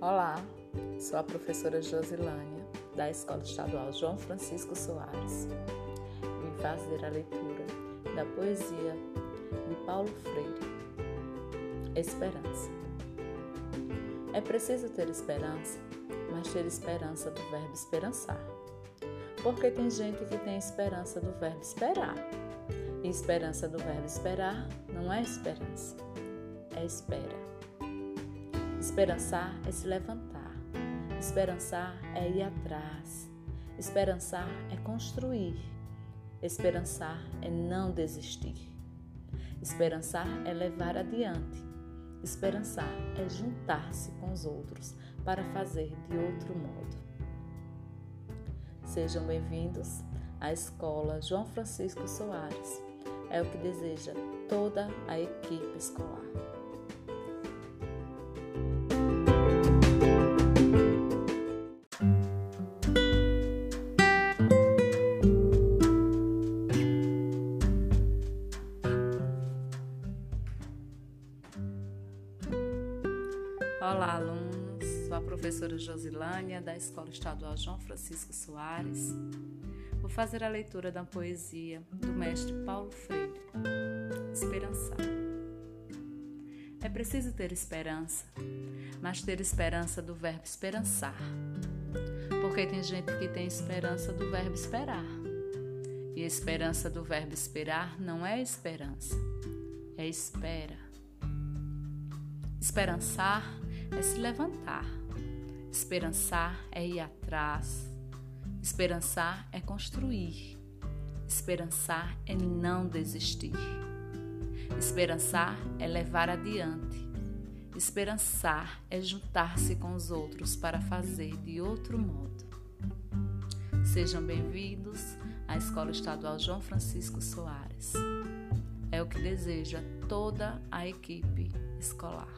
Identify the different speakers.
Speaker 1: Olá, sou a professora Josilânia, da Escola Estadual João Francisco Soares. Vim fazer a leitura da poesia de Paulo Freire, Esperança. É preciso ter esperança, mas ter esperança do verbo esperançar. Porque tem gente que tem esperança do verbo esperar. E esperança do verbo esperar não é esperança, é espera. Esperançar é se levantar. Esperançar é ir atrás. Esperançar é construir. Esperançar é não desistir. Esperançar é levar adiante. Esperançar é juntar-se com os outros para fazer de outro modo. Sejam bem-vindos à Escola João Francisco Soares. É o que deseja toda a equipe escolar. Olá, alunos. Sou a professora Josilânia, da Escola Estadual João Francisco Soares. Vou fazer a leitura da poesia do mestre Paulo Freire, Esperançar. É preciso ter esperança, mas ter esperança do verbo esperançar. Porque tem gente que tem esperança do verbo esperar. E esperança do verbo esperar não é esperança, é espera. Esperançar é se levantar. Esperançar é ir atrás. Esperançar é construir. Esperançar é não desistir. Esperançar é levar adiante. Esperançar é juntar-se com os outros para fazer de outro modo. Sejam bem-vindos à Escola Estadual João Francisco Soares. É o que deseja toda a equipe escolar.